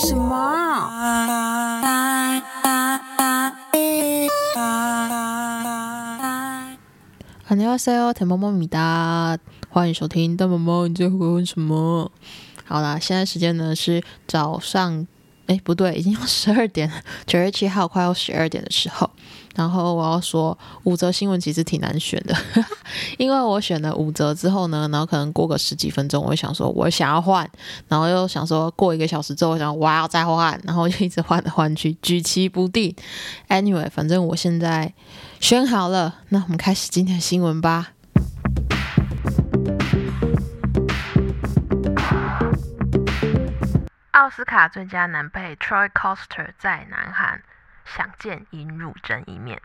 什么？안녕하세요，甜萌萌米哒，欢迎收听大萌萌，你在回问什么？好啦，现在时间呢是早上，哎，不对，已经要十二点，九月七号快要十二点的时候。 然后我要说五则新闻其实挺难选的，因为我选了五则之后呢，然后可能过个十几分钟，我会想说我想要换，然后又想说过一个小时之后，我想我要再换，然后就一直换来换去，举棋不定。Anyway，反正我现在选好了，那我们开始今天的新闻吧。奥斯卡最佳男配 Troy Coster 在南韩。想见尹汝贞一面。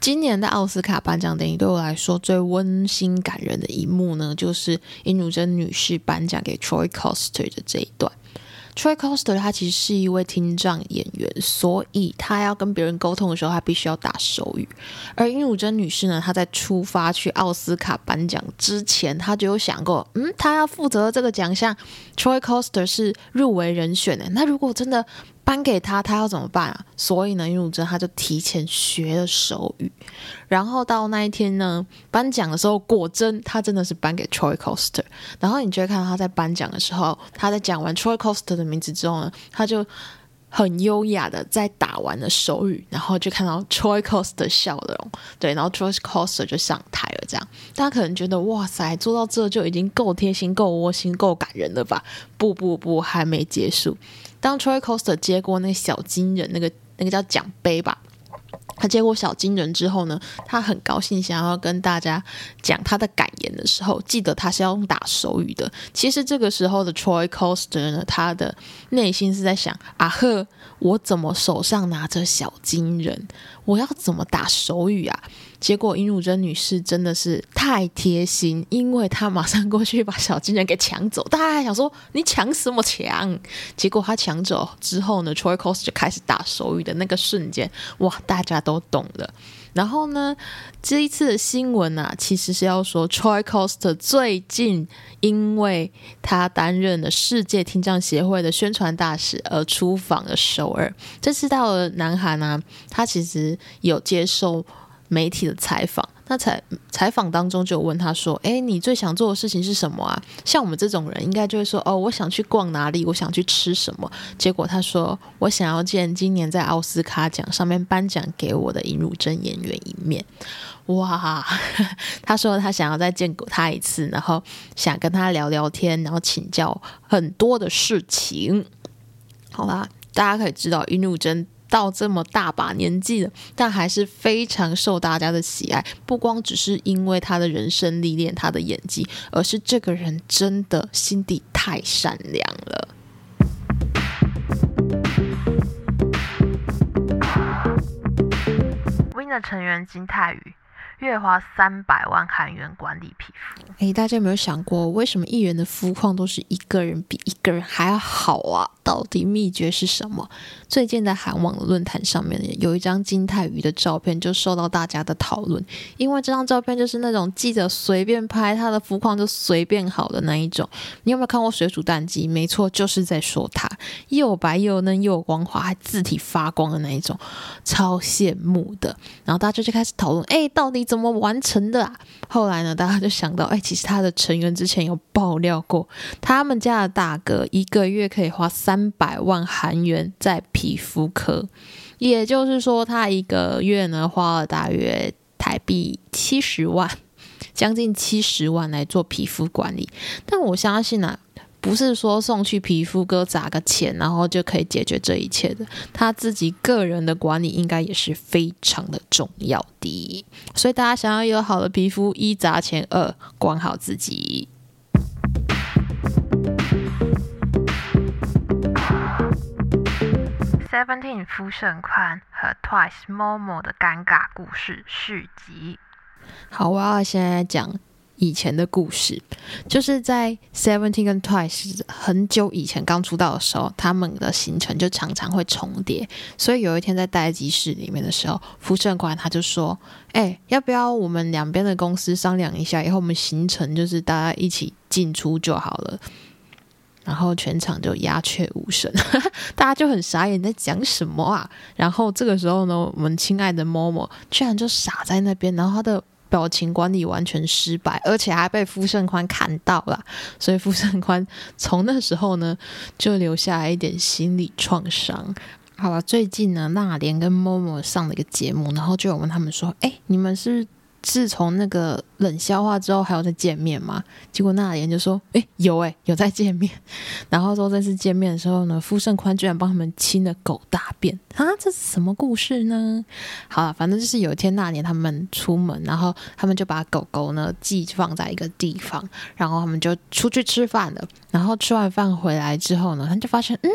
今年的奥斯卡颁奖典礼对我来说最温馨感人的一幕呢，就是尹汝贞女士颁奖给 Troy Coster 的这一段。Troy Coster 他其实是一位听障演员，所以他要跟别人沟通的时候，他必须要打手语。而尹汝贞女士呢，她在出发去奥斯卡颁奖之前，她就有想过，嗯，她要负责这个奖项，Troy Coster 是入围人选的。那如果真的颁给他，他要怎么办啊？所以呢，尹汝贞他就提前学了手语，然后到那一天呢，颁奖的时候，果真他真的是颁给 Troy Coster。然后你就会看到他在颁奖的时候，他在讲完 Troy Coster 的名字之后呢，他就很优雅的在打完了手语，然后就看到 Troy Costa 的笑容，对，然后 Troy Costa 就上台了。这样，大家可能觉得哇塞，做到这就已经够贴心、够窝心、够感人了吧？不不不，还没结束。当 Troy Costa 接过那小金人，那个那个叫奖杯吧，他接过小金人之后呢，他很高兴想要跟大家讲他的感言的时候，记得他是要用打手语的。其实这个时候的 Troy Coster 呢，他的内心是在想：啊呵，我怎么手上拿着小金人，我要怎么打手语啊？结果尹汝贞女士真的是太贴心，因为她马上过去把小金人给抢走。大家还想说你抢什么抢？结果她抢走之后呢，Traycost 就开始打手语的那个瞬间，哇，大家都懂了。然后呢，这一次的新闻啊，其实是要说 Troy Coster 最近因为他担任了世界听障协会的宣传大使而出访了首尔。这次到了南韩呢，他其实有接受。媒体的采访，那采采访当中就问他说：“哎，你最想做的事情是什么啊？”像我们这种人，应该就会说：“哦，我想去逛哪里，我想去吃什么。”结果他说：“我想要见今年在奥斯卡奖上面颁奖给我的尹汝贞演员一面。”哇，他说他想要再见过他一次，然后想跟他聊聊天，然后请教很多的事情。好啦，大家可以知道尹汝贞。到这么大把年纪了，但还是非常受大家的喜爱。不光只是因为他的人生历练、他的演技，而是这个人真的心底太善良了。Win 的成员金泰宇。月花三百万韩元管理皮肤，哎，大家有没有想过，为什么艺人的肤况都是一个人比一个人还要好啊？到底秘诀是什么？最近在韩网论坛上面有一张金泰宇的照片，就受到大家的讨论，因为这张照片就是那种记者随便拍他的肤况就随便好的那一种。你有没有看过水煮蛋鸡？没错，就是在说他又白又嫩又光滑，还字体发光的那一种，超羡慕的。然后大家就开始讨论，哎，到底。怎么完成的啊？后来呢，大家就想到，哎，其实他的成员之前有爆料过，他们家的大哥一个月可以花三三百万韩元在皮肤科，也就是说，他一个月呢花了大约台币七十万，将近七十万来做皮肤管理。但我相信啊。不是说送去皮肤科砸个钱，然后就可以解决这一切的。他自己个人的管理应该也是非常的重要的。所以大家想要有好的皮肤，一砸钱，二管好自己。Seventeen 肤盛宽和 Twice Momo 的尴尬故事续集。好，我要现在讲。以前的故事，就是在 Seventeen 跟 Twice 很久以前刚出道的时候，他们的行程就常常会重叠。所以有一天在待机室里面的时候，福盛宽他就说：“哎，要不要我们两边的公司商量一下，以后我们行程就是大家一起进出就好了。”然后全场就鸦雀无声，大家就很傻眼，在讲什么啊？然后这个时候呢，我们亲爱的某某居然就傻在那边，然后他的表情管理完全失败，而且还被傅盛宽看到了，所以傅盛宽从那时候呢就留下来一点心理创伤。好了，最近呢，娜莲跟某某上了一个节目，然后就有问他们说：“哎，你们是？”自从那个冷笑话之后，还有再见面吗？结果那年就说：“哎，有哎，有在见面。”然后说这次见面的时候呢，傅盛宽居然帮他们清了狗大便啊！这是什么故事呢？好了，反正就是有一天那年他们出门，然后他们就把狗狗呢寄放在一个地方，然后他们就出去吃饭了。然后吃完饭回来之后呢，他就发现嗯。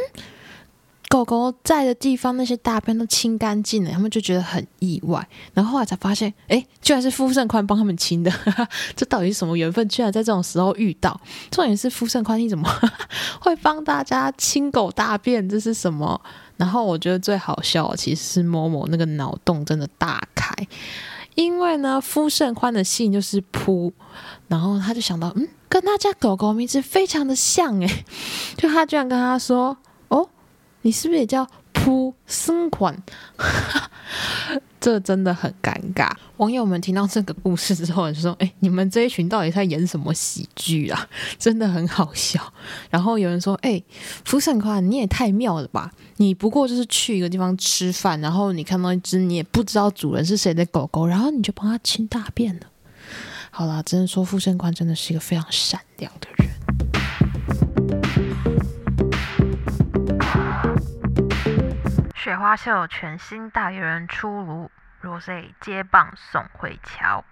狗狗在的地方，那些大便都清干净了，他们就觉得很意外。然后后来才发现，哎，居然是傅盛宽帮他们清的，这到底是什么缘分？居然在这种时候遇到。重点是傅盛宽，你怎么 会帮大家清狗大便？这是什么？然后我觉得最好笑，其实是某某那个脑洞真的大开，因为呢，傅盛宽的姓就是扑，然后他就想到，嗯，跟他家狗狗名字非常的像，诶，就他居然跟他说。你是不是也叫扑生款？这真的很尴尬。网友们听到这个故事之后就说：“哎，你们这一群到底在演什么喜剧啊？真的很好笑。”然后有人说：“哎，福生宽，你也太妙了吧！你不过就是去一个地方吃饭，然后你看到一只你也不知道主人是谁的狗狗，然后你就帮它清大便了。”好了，只能说福生宽真的是一个非常善良的人。花秀全新代言人出炉，Rose 接棒宋慧乔。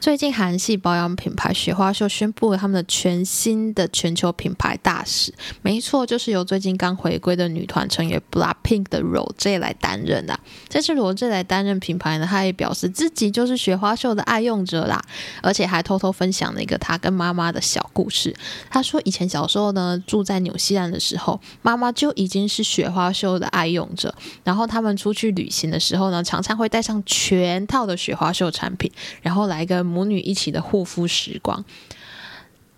最近韩系保养品牌雪花秀宣布了他们的全新的全球品牌大使，没错，就是由最近刚回归的女团成员 BLACKPINK 的 Rose 来担任的。这次 Rose 来担任品牌呢，他也表示自己就是雪花秀的爱用者啦，而且还偷偷分享了一个他跟妈妈的小故事。他说以前小时候呢，住在纽西兰的时候，妈妈就已经是雪花秀的爱用者，然后他们出去旅行的时候呢，常常会带上全套的雪花秀产品，然后来一个。母女一起的护肤时光，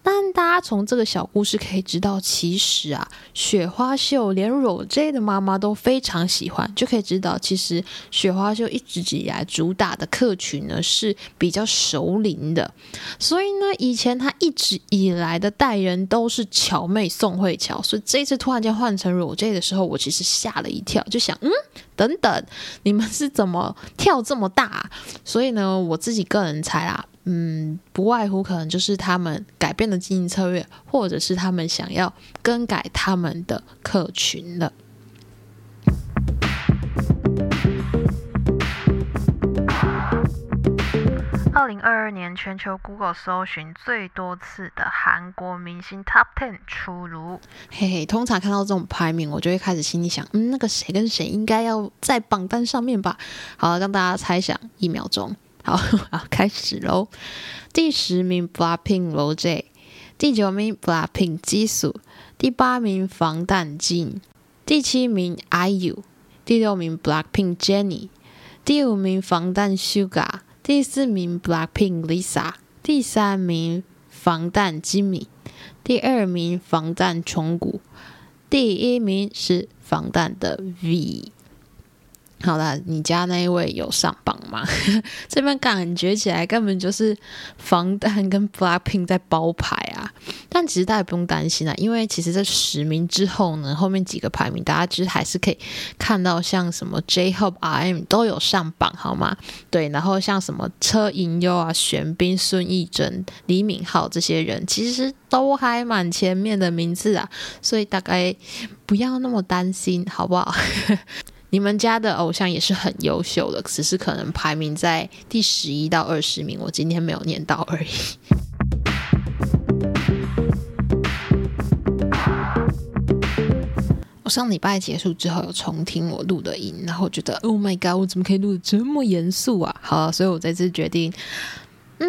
但大家从这个小故事可以知道，其实啊，雪花秀连 Rose 的妈妈都非常喜欢，就可以知道，其实雪花秀一直以来主打的客群呢是比较熟龄的，所以呢，以前他一直以来的代人都是乔妹宋慧乔，所以这次突然间换成 Rose 的时候，我其实吓了一跳，就想，嗯。等等，你们是怎么跳这么大？所以呢，我自己个人猜啦，嗯，不外乎可能就是他们改变的经营策略，或者是他们想要更改他们的客群了。二零二二年全球 Google 搜寻最多次的韩国明星 Top Ten 出炉。嘿嘿，通常看到这种排名，我就会开始心里想，嗯，那个谁跟谁应该要在榜单上面吧。好，让大家猜想一秒钟。好，要开始喽。第十名 Blackpink Rose，第九名 Blackpink Jisoo，第八名防弹金，第七名 IU，第六名 Blackpink Jennie，第五名防弹 Suga。第四名 Blackpink Lisa，第三名防弹金米第二名防弹重谷，第一名是防弹的 V。好了，你家那一位有上榜吗？这边感觉起来根本就是防弹跟 Blackpink 在包牌啊！但其实大家不用担心啊，因为其实这十名之后呢，后面几个排名大家其实还是可以看到，像什么 J-Hope、RM 都有上榜，好吗？对，然后像什么车银优啊、玄彬、孙艺珍、李敏镐这些人，其实都还蛮前面的名字啊，所以大概不要那么担心，好不好？你们家的偶像也是很优秀的，只是可能排名在第十一到二十名，我今天没有念到而已。我上礼拜结束之后有重听我录的音，然后觉得 Oh my God，我怎么可以录的这么严肃啊？好，所以我这次决定，嗯，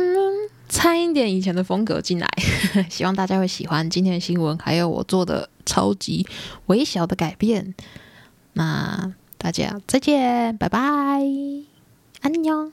掺一点以前的风格进来，希望大家会喜欢今天的新闻，还有我做的超级微小的改变。那。大家再见，拜拜，安妞。